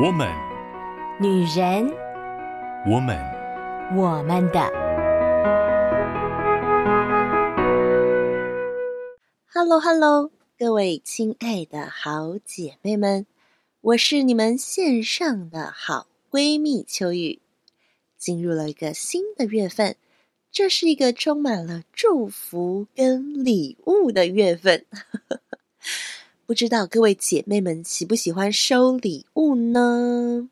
我们，女人，我们，我们的。Hello，Hello，各位亲爱的好姐妹们，我是你们线上的好闺蜜秋雨。进入了一个新的月份，这是一个充满了祝福跟礼物的月份。不知道各位姐妹们喜不喜欢收礼物呢？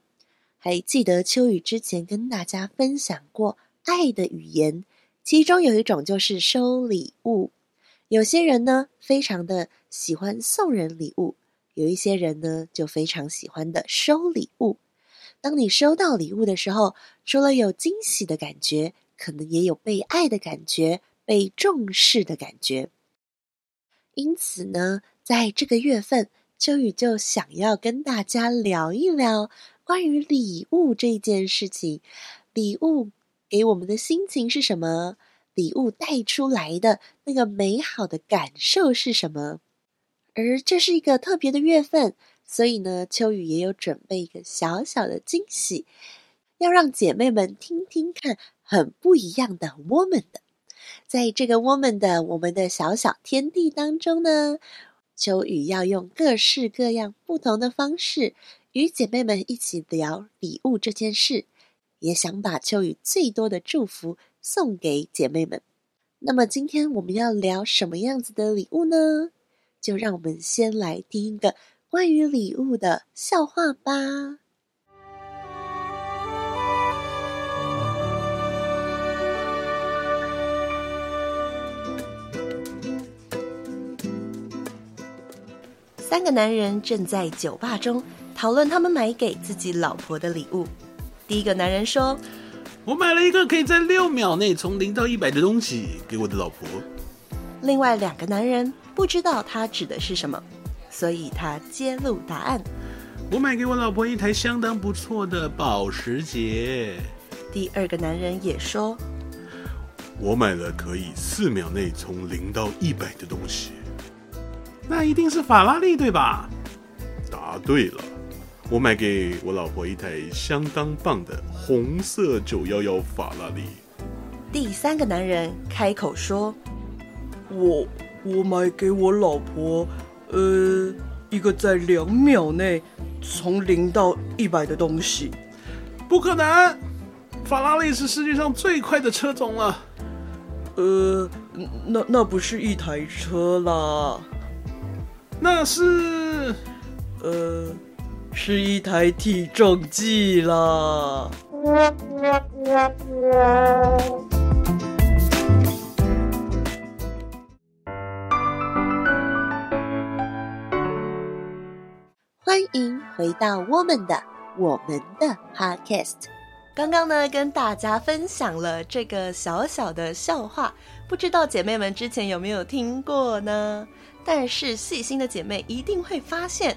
还记得秋雨之前跟大家分享过爱的语言，其中有一种就是收礼物。有些人呢，非常的喜欢送人礼物；有一些人呢，就非常喜欢的收礼物。当你收到礼物的时候，除了有惊喜的感觉，可能也有被爱的感觉、被重视的感觉。因此呢，在这个月份，秋雨就想要跟大家聊一聊关于礼物这件事情。礼物给我们的心情是什么？礼物带出来的那个美好的感受是什么？而这是一个特别的月份，所以呢，秋雨也有准备一个小小的惊喜，要让姐妹们听听看很不一样的 woman 的。在这个 woman 的我们的小小天地当中呢。秋雨要用各式各样不同的方式与姐妹们一起聊礼物这件事，也想把秋雨最多的祝福送给姐妹们。那么今天我们要聊什么样子的礼物呢？就让我们先来听一个关于礼物的笑话吧。三个男人正在酒吧中讨论他们买给自己老婆的礼物。第一个男人说：“我买了一个可以在六秒内从零到一百的东西给我的老婆。”另外两个男人不知道他指的是什么，所以他揭露答案：“我买给我老婆一台相当不错的保时捷。”第二个男人也说：“我买了可以四秒内从零到一百的东西。”那一定是法拉利，对吧？答对了，我买给我老婆一台相当棒的红色九幺幺法拉利。第三个男人开口说：“我我买给我老婆，呃，一个在两秒内从零到一百的东西。”不可能，法拉利是世界上最快的车种了。呃，那那不是一台车啦。那是，呃，是一台体重计啦。欢迎回到我们的我们的 Podcast。刚刚呢，跟大家分享了这个小小的笑话，不知道姐妹们之前有没有听过呢？但是细心的姐妹一定会发现，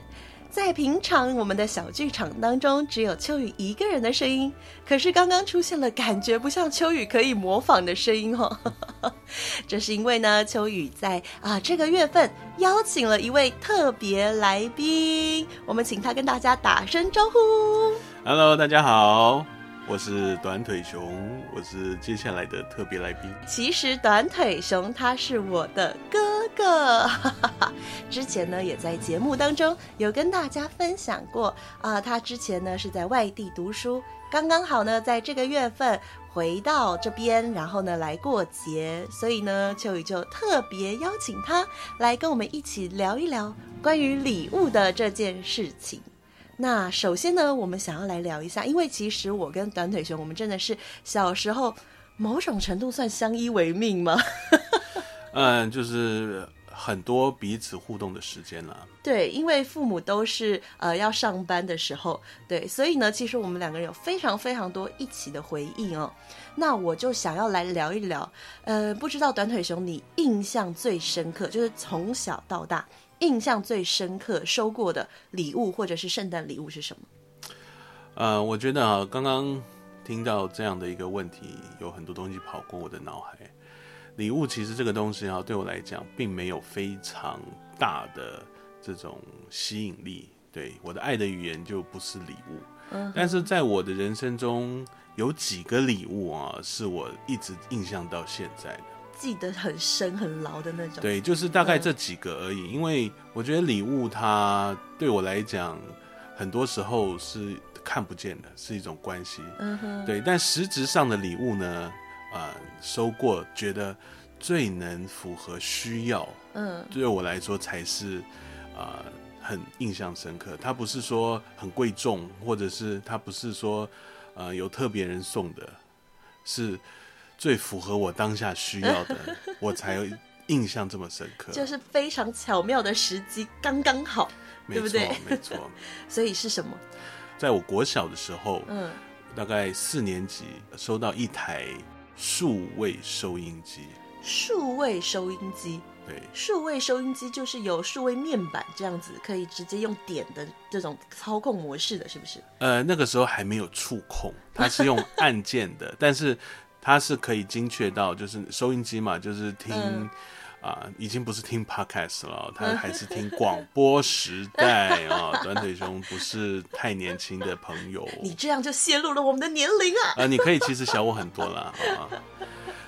在平常我们的小剧场当中，只有秋雨一个人的声音。可是刚刚出现了感觉不像秋雨可以模仿的声音哦。这是因为呢，秋雨在啊这个月份邀请了一位特别来宾，我们请他跟大家打声招呼。Hello，大家好。我是短腿熊，我是接下来的特别来宾。其实短腿熊他是我的哥哥，之前呢也在节目当中有跟大家分享过啊、他之前呢是在外地读书，刚刚好呢在这个月份回到这边，然后呢来过节，所以呢秋雨就特别邀请他来跟我们一起聊一聊关于礼物的这件事情。那首先呢，我们想要来聊一下，因为其实我跟短腿熊，我们真的是小时候某种程度算相依为命吗？嗯，就是很多彼此互动的时间了。对，因为父母都是呃要上班的时候，对，所以呢，其实我们两个人有非常非常多一起的回忆哦。那我就想要来聊一聊，呃，不知道短腿熊你印象最深刻，就是从小到大。印象最深刻收过的礼物或者是圣诞礼物是什么？呃，我觉得啊，刚刚听到这样的一个问题，有很多东西跑过我的脑海。礼物其实这个东西啊，对我来讲并没有非常大的这种吸引力。对，我的爱的语言就不是礼物。嗯，但是在我的人生中，有几个礼物啊，是我一直印象到现在的，记得很深很牢的那种。对，就是大概这几个而已。嗯，因为我觉得礼物它对我来讲，很多时候是看不见的，是一种关系。嗯哼，对。但实质上的礼物呢，啊，呃，收过觉得最能符合需要，嗯，对我来说才是啊。呃很印象深刻，它不是说很贵重，或者是它不是说，呃，有特别人送的，是最符合我当下需要的，我才有印象这么深刻。就是非常巧妙的时机，刚刚好，对不对？没错，所以是什么？在我国小的时候，嗯，大概四年级，收到一台数位收音机。数位收音机。对，数位收音机就是有数位面板这样子，可以直接用点的这种操控模式的，是不是？呃，那个时候还没有触控，它是用按键的，但是它是可以精确到，就是收音机嘛，就是听啊、已经不是听 podcast 了，他还是听广播时代啊。短腿熊不是太年轻的朋友，你这样就泄露了我们的年龄啊！呃，你可以其实小我很多啦，好吗？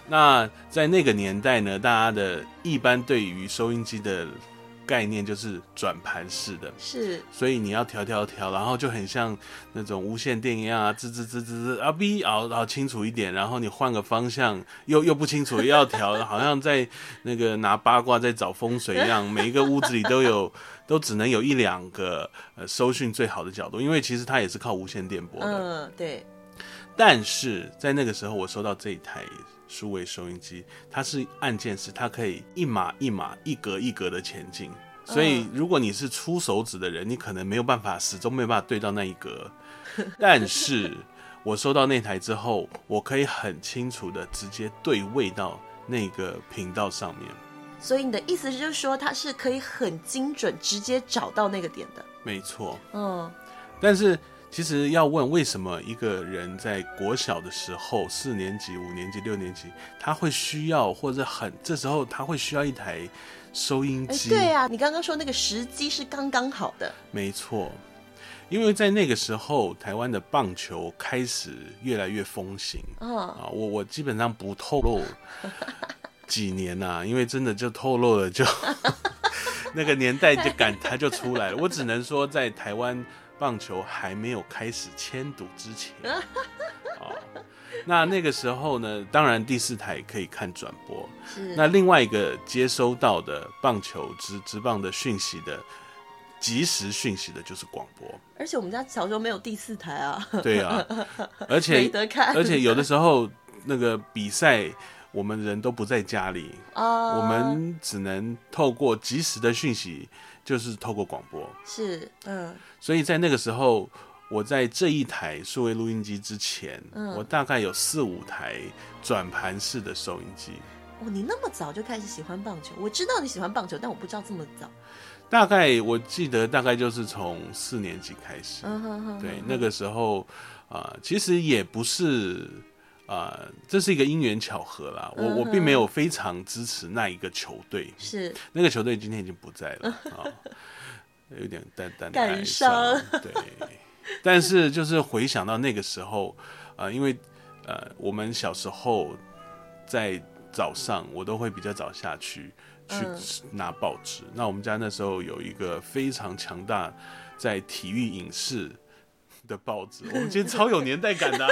那在那个年代呢，大家的一般对于收音机的概念就是转盘式的，是，所以你要调调调，然后就很像那种无线电一样啊，吱吱吱吱吱啊哔，然后然后清楚一点，然后你换个方向又又不清楚，又要调，好像在那个拿八卦在找风水一样，每一个屋子里都有，都只能有一两个呃收讯最好的角度，因为其实它也是靠无线电波的，嗯，对。但是在那个时候，我收到这一台。数位收音机，它是按键式，它可以一码一码、一格一格的前进。所以，如果你是粗手指的人，你可能没有办法，始终没有办法对到那一格。但是我收到那台之后，我可以很清楚的直接对位到那个频道上面。所以你的意思就是说，它是可以很精准，直接找到那个点的？没错。嗯，但是。其实要问为什么一个人在国小的时候，四年级、五年级、六年级，他会需要或者很这时候他会需要一台收音机？对呀，你刚刚说那个时机是刚刚好的。没错，因为在那个时候，台湾的棒球开始越来越风行。哦、啊，我我基本上不透露几年呐、啊，因为真的就透露了就 那个年代就感它就出来了。我只能说在台湾。棒球还没有开始迁赌之前，哦，那那个时候呢，当然第四台可以看转播，是。那另外一个接收到的棒球职职棒的讯息的即时讯息的就是广播。而且我们家小时候没有第四台啊。对啊，而且而且有的时候那个比赛我们人都不在家里啊，我们只能透过即时的讯息。就是透过广播，是，嗯，所以在那个时候，我在这一台数位录音机之前，嗯，我大概有四五台转盘式的收音机。哦，你那么早就开始喜欢棒球？我知道你喜欢棒球，但我不知道这么早。大概我记得大概就是从四年级开始，嗯哼哼，对，那个时候啊，呃，其实也不是。啊、呃，这是一个因缘巧合啦。我我并没有非常支持那一个球队，是那个球队今天已经不在了 啊，有点淡淡的感伤。对，但是就是回想到那个时候，啊、呃，因为呃，我们小时候在早上，我都会比较早下去去拿报纸。那我们家那时候有一个非常强大在体育影视。的报纸，我们今天超有年代感的、啊。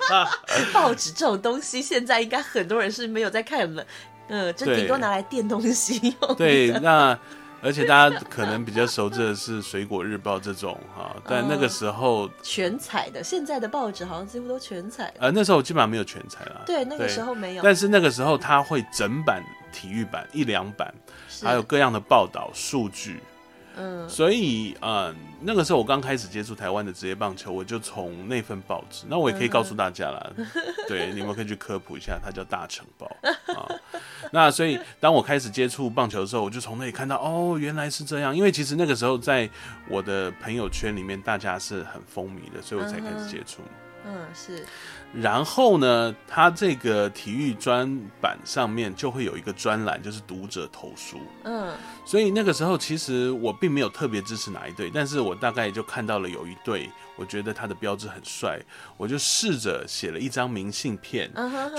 报纸这种东西，现在应该很多人是没有在看了，嗯，就顶多拿来垫东西用。对，那而且大家可能比较熟知的是《水果日报》这种哈，但那个时候、嗯、全彩的，现在的报纸好像几乎都全彩。呃，那时候基本上没有全彩了。对，那个时候没有。但是那个时候它会整版体育版一两版，还有各样的报道数据。嗯，所以嗯，那个时候我刚开始接触台湾的职业棒球，我就从那份报纸。那我也可以告诉大家啦，嗯、对，你们可以去科普一下，它叫《大城报》啊。那所以当我开始接触棒球的时候，我就从那里看到，哦，原来是这样。因为其实那个时候在我的朋友圈里面，大家是很风靡的，所以我才开始接触。嗯，是。然后呢，他这个体育专版上面就会有一个专栏，就是读者投书。嗯，所以那个时候其实我并没有特别支持哪一队，但是我大概就看到了有一队，我觉得他的标志很帅，我就试着写了一张明信片，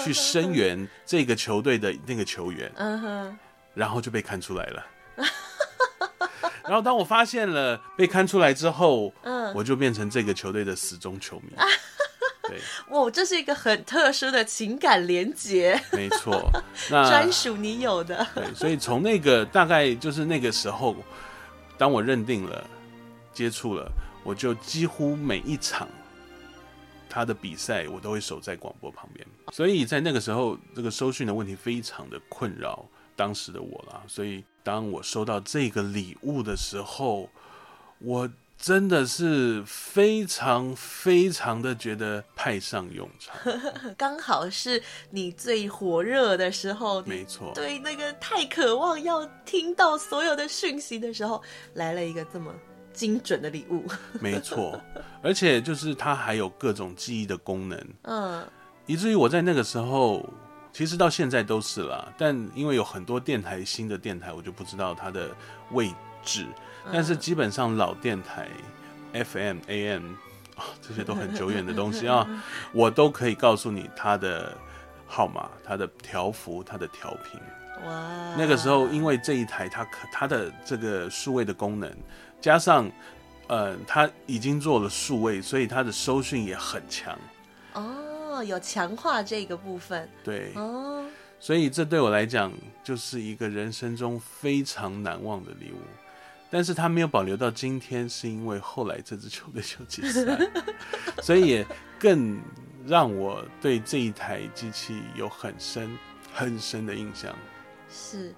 去声援这个球队的那个球员。嗯哼，然后就被看出来了。然后当我发现了被看出来之后，嗯，我就变成这个球队的死忠球迷。对，哇，这是一个很特殊的情感连结，没错，那专属你有的。对，所以从那个大概就是那个时候，当我认定了、接触了，我就几乎每一场他的比赛，我都会守在广播旁边。所以在那个时候，这个收讯的问题非常的困扰当时的我啦。所以当我收到这个礼物的时候，我。真的是非常非常的觉得派上用场，刚好是你最火热的时候，没错，对那个太渴望要听到所有的讯息的时候，来了一个这么精准的礼物，没错，而且就是它还有各种记忆的功能，嗯，以至于我在那个时候，其实到现在都是啦，但因为有很多电台，新的电台，我就不知道它的位置。但是基本上老电台，FM、AM 啊，这些都很久远的东西啊，我都可以告诉你它的号码、它的调幅、它的调频。哇！那个时候，因为这一台它可它的这个数位的功能，加上呃，它已经做了数位，所以它的收讯也很强。哦，有强化这个部分。对。哦。所以这对我来讲，就是一个人生中非常难忘的礼物。但是他没有保留到今天，是因为后来这支球队就解散，所以也更让我对这一台机器有很深很深的印象。是，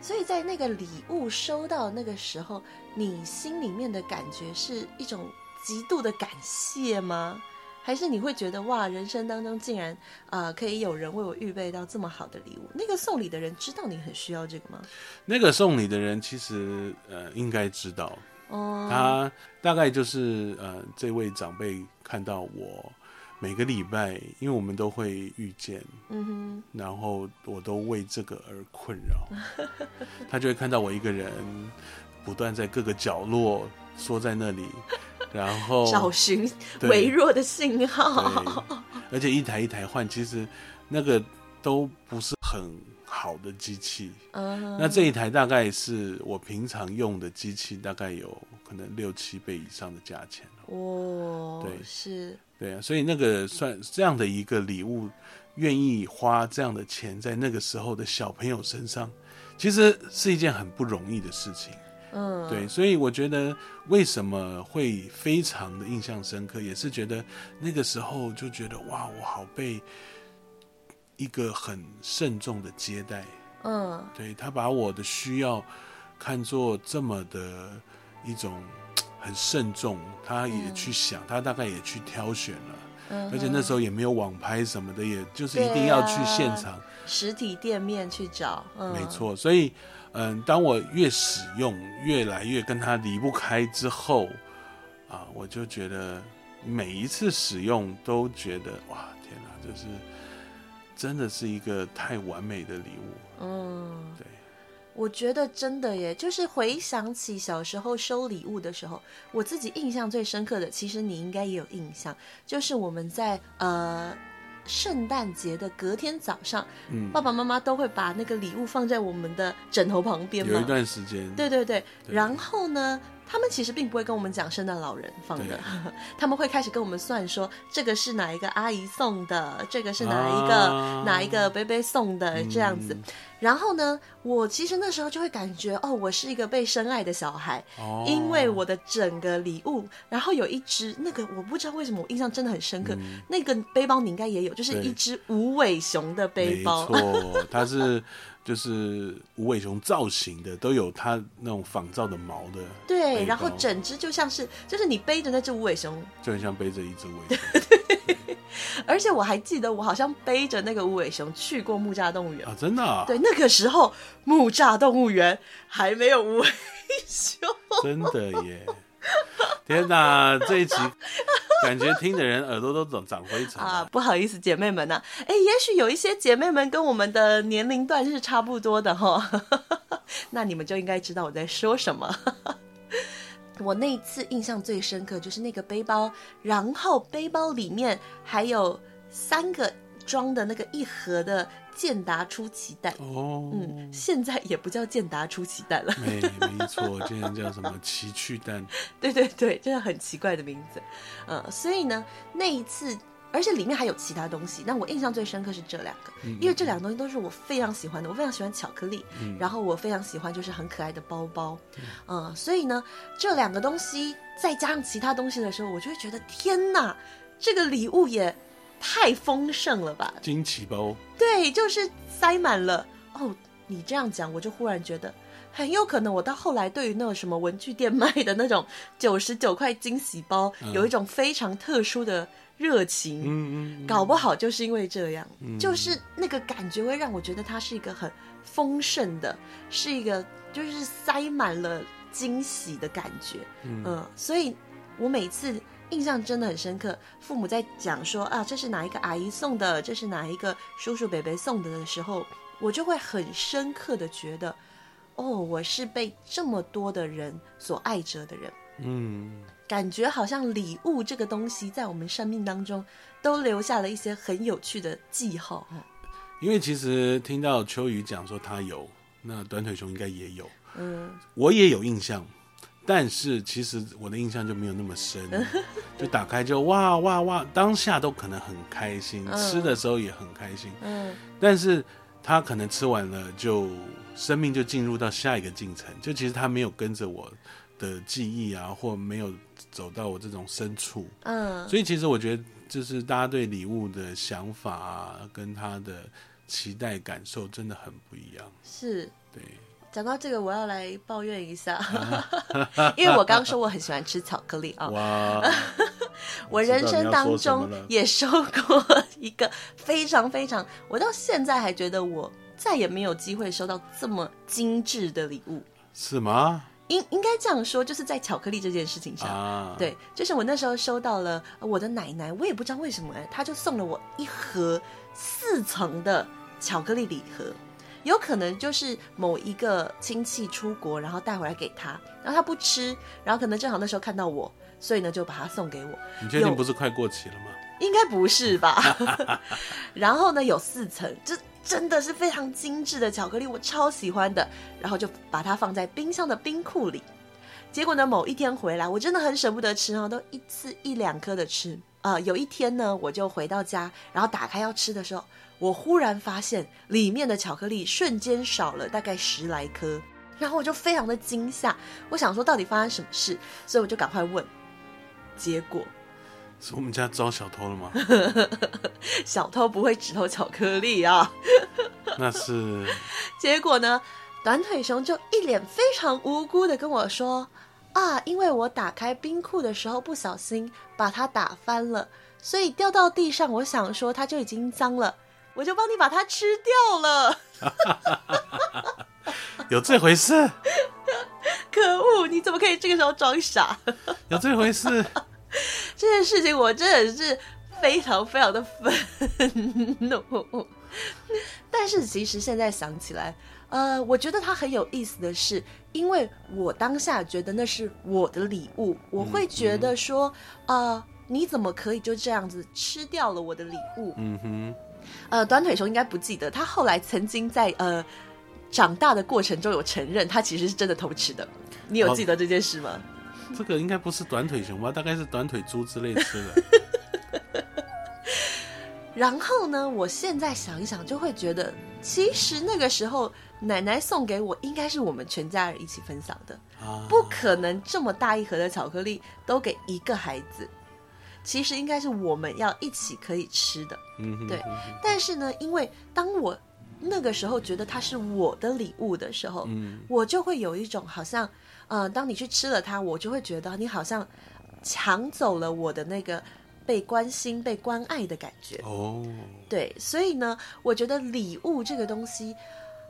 所以在那个礼物收到那个时候，你心里面的感觉是一种极度的感谢吗？还是你会觉得哇，人生当中竟然啊、呃，可以有人为我预备到这么好的礼物？那个送礼的人知道你很需要这个吗？那个送礼的人其实呃应该知道，哦，他大概就是呃这位长辈看到我每个礼拜，因为我们都会遇见，嗯哼，然后我都为这个而困扰，他就会看到我一个人不断在各个角落缩在那里。然后找寻微弱的信号，而且一台一台换，其实那个都不是很好的机器。嗯，那这一台大概是我平常用的机器，大概有可能六七倍以上的价钱。哦，对，是，对啊，所以那个算这样的一个礼物，愿意花这样的钱在那个时候的小朋友身上，其实是一件很不容易的事情。嗯，对，所以我觉得为什么会非常的印象深刻，也是觉得那个时候就觉得哇，我好被一个很慎重的接待。嗯，对，他把我的需要看作这么的一种很慎重，他也去想，嗯、他大概也去挑选了。嗯，而且那时候也没有网拍什么的，也就是一定要去现场、啊、实体店面去找。嗯，没错，所以。嗯，当我越使用，越来越跟它离不开之后，啊，我就觉得每一次使用都觉得哇，天哪，这是真的是一个太完美的礼物。嗯，对，我觉得真的耶，就是回想起小时候收礼物的时候，我自己印象最深刻的，其实你应该也有印象，就是我们在呃。圣诞节的隔天早上，嗯，爸爸妈妈都会把那个礼物放在我们的枕头旁边嘛。有一段时间，对对对。对，然后呢，他们其实并不会跟我们讲圣诞老人放的，他们会开始跟我们算说，这个是哪一个阿姨送的，这个是哪一个、啊、哪一个伯伯送的这样子。嗯。然后呢，我其实那时候就会感觉，哦，我是一个被深爱的小孩，哦、因为我的整个礼物，然后有一只那个我不知道为什么我印象真的很深刻，嗯、那个背包你应该也有，就是一只无尾熊的背包，没错，它是就是无尾熊造型的，都有它那种仿造的毛的，对，然后整只就像是，就是你背着那只无尾熊，就很像背着一只尾熊。而且我还记得，我好像背着那个无尾熊去过木栅动物园啊！真的啊？对，那个时候木栅动物园还没有无尾熊，真的耶！天哪，这一集 感觉听的人耳朵都长长灰尘啊！不好意思，姐妹们呐、啊，哎，也许有一些姐妹们跟我们的年龄段是差不多的哈，那你们就应该知道我在说什么。我那一次印象最深刻就是那个背包，然后背包里面还有三个装的那个一盒的。健达出奇蛋哦，嗯，现在也不叫健达出奇蛋了，没没错，现在叫什么奇趣蛋？对 对对，真的很奇怪的名字，呃，所以呢，那一次，而且里面还有其他东西，但我印象最深刻是这两个，嗯、因为这两个东西都是我非常喜欢的，我非常喜欢巧克力，嗯、然后我非常喜欢就是很可爱的包包，嗯、呃，所以呢，这两个东西再加上其他东西的时候，我就会觉得天哪，这个礼物也。太丰盛了吧！惊奇包，对，就是塞满了哦。你这样讲，我就忽然觉得很有可能，我到后来对于那种什么文具店卖的那种九十九块惊喜包，嗯、有一种非常特殊的热情。嗯嗯，嗯搞不好就是因为这样，嗯、就是那个感觉会让我觉得它是一个很丰盛的，是一个就是塞满了惊喜的感觉。嗯，嗯，所以我每次。印象真的很深刻。父母在讲说啊，这是哪一个阿姨送的，这是哪一个叔叔伯伯送的的时候，我就会很深刻的觉得，哦，我是被这么多的人所爱着的人。嗯，感觉好像礼物这个东西在我们生命当中都留下了一些很有趣的记号。因为其实听到秋雨讲说他有，那短腿熊应该也有。嗯，我也有印象。但是其实我的印象就没有那么深，就打开就哇哇哇，当下都可能很开心，嗯、吃的时候也很开心。嗯，但是他可能吃完了，就生命就进入到下一个进程，就其实他没有跟着我的记忆啊，或没有走到我这种深处。嗯，所以其实我觉得，就是大家对礼物的想法啊，跟他的期待感受真的很不一样。是，对。讲到这个，我要来抱怨一下，因为我刚说我很喜欢吃巧克力啊。哇！我人生当中也收过一个非常非常，我到现在还觉得我再也没有机会收到这么精致的礼物。是吗？应应该这样说，就是在巧克力这件事情上，啊、对，就是我那时候收到了我的奶奶，我也不知道为什么，哎，她就送了我一盒四层的巧克力礼盒。有可能就是某一个亲戚出国，然后带回来给他，然后他不吃，然后可能正好那时候看到我，所以呢就把它送给我。你确定不是快过期了吗？应该不是吧。然后呢有四层，这真的是非常精致的巧克力，我超喜欢的。然后就把它放在冰箱的冰库里。结果呢某一天回来，我真的很舍不得吃啊，都一次一两颗的吃啊，呃。有一天呢我就回到家，然后打开要吃的时候。我忽然发现里面的巧克力瞬间少了大概十来颗，然后我就非常的惊吓。我想说到底发生什么事，所以我就赶快问。结果是我们家招小偷了吗？小偷不会只偷巧克力啊。那是。结果呢，短腿熊就一脸非常无辜的跟我说：“啊，因为我打开冰库的时候不小心把它打翻了，所以掉到地上。我想说它就已经脏了。”我就帮你把它吃掉了，有这回事？可恶！你怎么可以这个时候装傻？有这回事？这件事情我真的是非常非常的愤怒。但是其实现在想起来，呃，我觉得它很有意思的是，因为我当下觉得那是我的礼物，我会觉得说，啊、嗯嗯呃，你怎么可以就这样子吃掉了我的礼物？嗯哼。呃，短腿熊应该不记得，他后来曾经在呃长大的过程中有承认，他其实是真的偷吃的。你有记得这件事吗？哦，这个应该不是短腿熊吧？大概是短腿猪之类吃的。然后呢，我现在想一想，就会觉得，其实那个时候奶奶送给我，应该是我们全家人一起分享的，啊，不可能这么大一盒的巧克力都给一个孩子。其实应该是我们要一起可以吃的，对。但是呢，因为当我那个时候觉得它是我的礼物的时候，嗯，我就会有一种好像，呃，当你去吃了它，我就会觉得你好像抢走了我的那个被关心、被关爱的感觉。哦，对。所以呢，我觉得礼物这个东西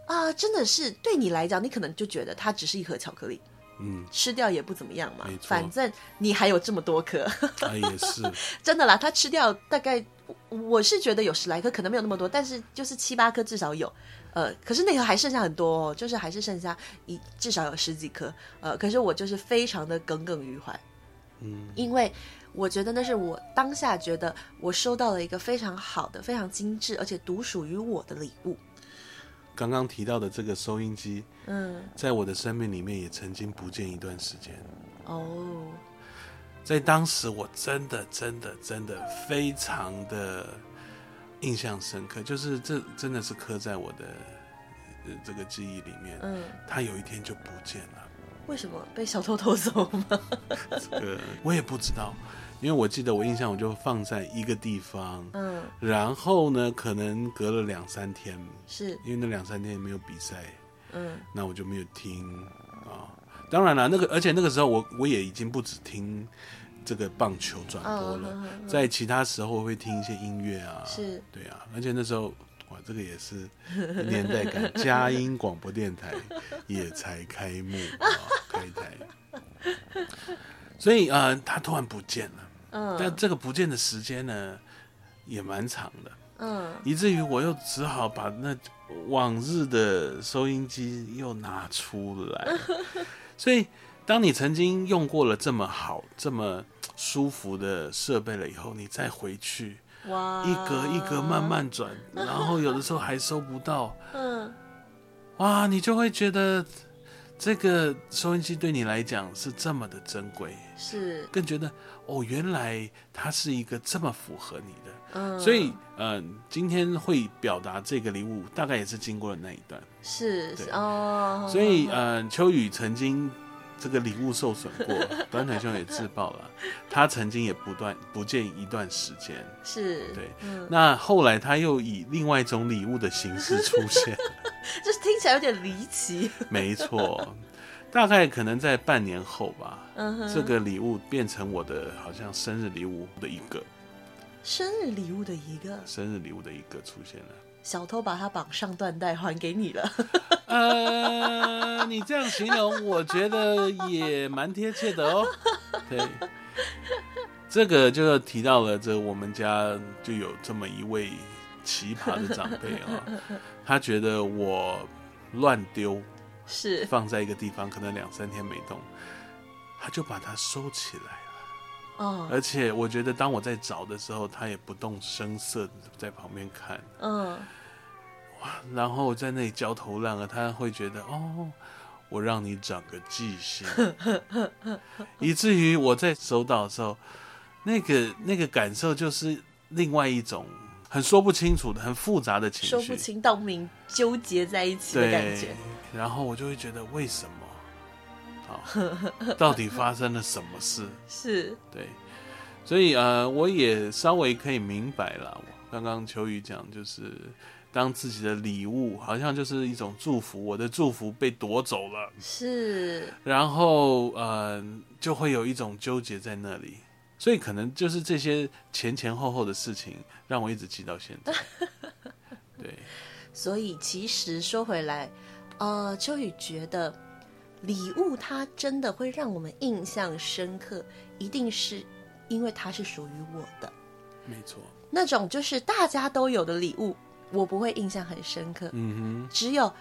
啊，呃，真的是对你来讲，你可能就觉得它只是一盒巧克力。嗯，吃掉也不怎么样嘛，反正你还有这么多颗。啊，也是，真的啦，他吃掉大概，我是觉得有十来颗，可能没有那么多，但是就是七八颗至少有。呃，可是那个还剩下很多哦，就是还是剩下一至少有十几颗。呃，可是我就是非常的耿耿于怀，嗯，因为我觉得那是我当下觉得我收到了一个非常好的、非常精致而且独属于我的礼物。刚刚提到的这个收音机，嗯，在我的生命里面也曾经不见一段时间。哦，在当时我真的、真的、真的非常的。印象深刻，就是这真的是刻在我的这个记忆里面。嗯，他有一天就不见了。为什么被小偷偷走吗？这个我也不知道，因为我记得我印象我就放在一个地方。嗯，然后呢，可能隔了两三天，是因为那两三天也没有比赛。嗯，那我就没有听啊。当然了，那个而且那个时候我我也已经不止听。这个棒球转播了，在其他时候会听一些音乐啊，是对啊，而且那时候哇，这个也是年代感，佳音广播电台也才开幕啊，开台，所以呃，他突然不见了，嗯，但这个不见的时间呢，也蛮长的，嗯，以至于我又只好把那往日的收音机又拿出来，所以。当你曾经用过了这么好、这么舒服的设备了以后，你再回去，哇，一格一格慢慢转，然后有的时候还收不到，嗯，哇，你就会觉得这个收音机对你来讲是这么的珍贵，是，更觉得哦，原来它是一个这么符合你的，嗯，所以嗯、呃，今天会表达这个礼物，大概也是经过了那一段，是，对。哦，所以嗯、呃，秋雨曾经。这个礼物受损过，短腿兄也自爆了。他曾经也不断不见一段时间，是对。嗯、那后来他又以另外一种礼物的形式出现，就是听起来有点离奇。没错，大概可能在半年后吧，这个礼物变成我的好像生日礼物的一个，生日礼物的一个，生日礼物的一个出现了。小偷把他绑上缎带还给你了。呃，你这样形容，我觉得也蛮贴切的哦。对，这个就提到了，这我们家就有这么一位奇葩的长辈啊、哦，他觉得我乱丢，是放在一个地方，可能两三天没动，他就把它收起来了。哦，而且我觉得当我在找的时候，他也不动声色的在旁边看。嗯。哇，然后在那里焦头烂额，他会觉得哦，我让你长个记性，以至于我在收到的时候，那个那个感受就是另外一种很说不清楚的、很复杂的情绪，说不清道不明，纠结在一起的感觉。然后我就会觉得为什么？啊，到底发生了什么事？是对，所以呃，我也稍微可以明白了。刚刚秋雨讲就是。当自己的礼物好像就是一种祝福，我的祝福被夺走了，是，然后呃，就会有一种纠结在那里，所以可能就是这些前前后后的事情让我一直记到现在。对，所以其实说回来，呃，秋雨觉得礼物它真的会让我们印象深刻，一定是因为它是属于我的，没错，那种就是大家都有的礼物。我不会印象很深刻，嗯哼，只有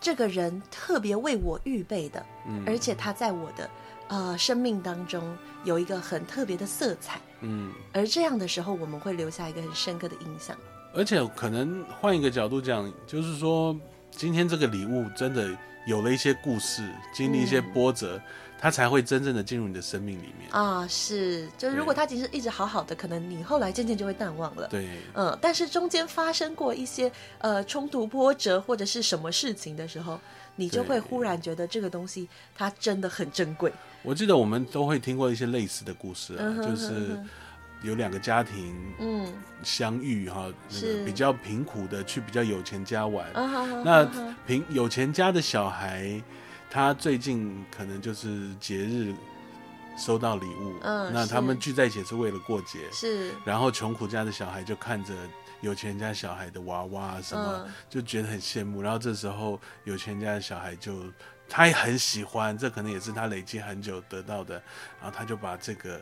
这个人特别为我预备的，嗯，而且他在我的呃生命当中有一个很特别的色彩，嗯，而这样的时候，我们会留下一个很深刻的印象。而且可能换一个角度讲，就是说今天这个礼物真的有了一些故事，经历一些波折。嗯他才会真正的进入你的生命里面啊！是，就是如果他其实一直好好的，可能你后来渐渐就会淡忘了。对，嗯，但是中间发生过一些呃冲突波折或者是什么事情的时候，你就会忽然觉得这个东西它真的很珍贵。我记得我们都会听过一些类似的故事啊，嗯、哼就是有两个家庭嗯相遇哈，那个比较贫苦的去比较有钱家玩，那贫有钱家的小孩。他最近可能就是节日收到礼物，嗯，那他们聚在一起是为了过节，是。然后穷苦家的小孩就看着有钱家小孩的娃娃什么，嗯、就觉得很羡慕。然后这时候有钱家的小孩就他也很喜欢，这可能也是他累积很久得到的，然后他就把这个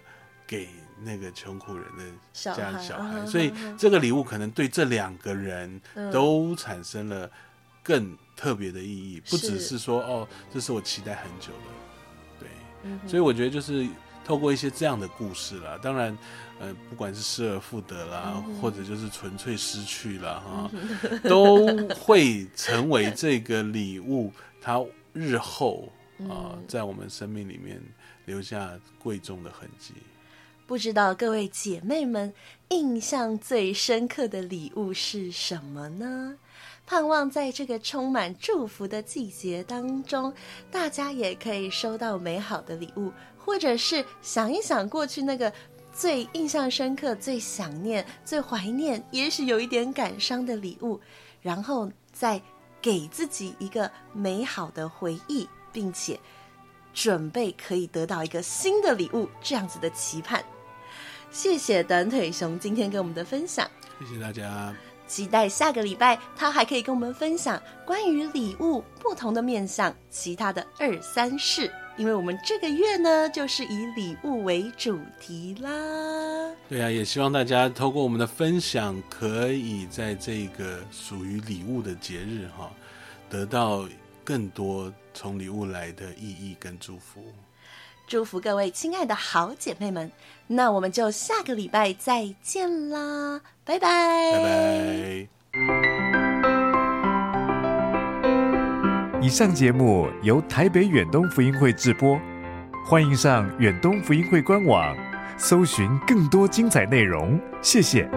给那个穷苦人的家小孩，小孩，所以这个礼物可能对这两个人都产生了更特别的意义，不只是说哦，这是我期待很久的，对，所以我觉得就是透过一些这样的故事啦，当然，呃，不管是失而复得啦，或者就是纯粹失去了哈，都会成为这个礼物，它。日后啊、呃，在我们生命里面留下贵重的痕迹。不知道各位姐妹们印象最深刻的礼物是什么呢？盼望在这个充满祝福的季节当中，大家也可以收到美好的礼物，或者是想一想过去那个最印象深刻、最想念、最怀念，也许有一点感伤的礼物，然后再。给自己一个美好的回忆，并且准备可以得到一个新的礼物，这样子的期盼。谢谢短腿熊今天给我们的分享，谢谢大家。期待下个礼拜他还可以跟我们分享关于礼物不同的面向，其他的二三事。因为我们这个月呢，就是以礼物为主题啦。对啊，也希望大家透过我们的分享，可以在这个属于礼物的节日哈，得到更多从礼物来的意义跟祝福。祝福各位亲爱的好姐妹们，那我们就下个礼拜再见啦，拜拜，拜拜。以上节目由台北远东福音会制播，欢迎上远东福音会官网，搜寻更多精彩内容。谢谢。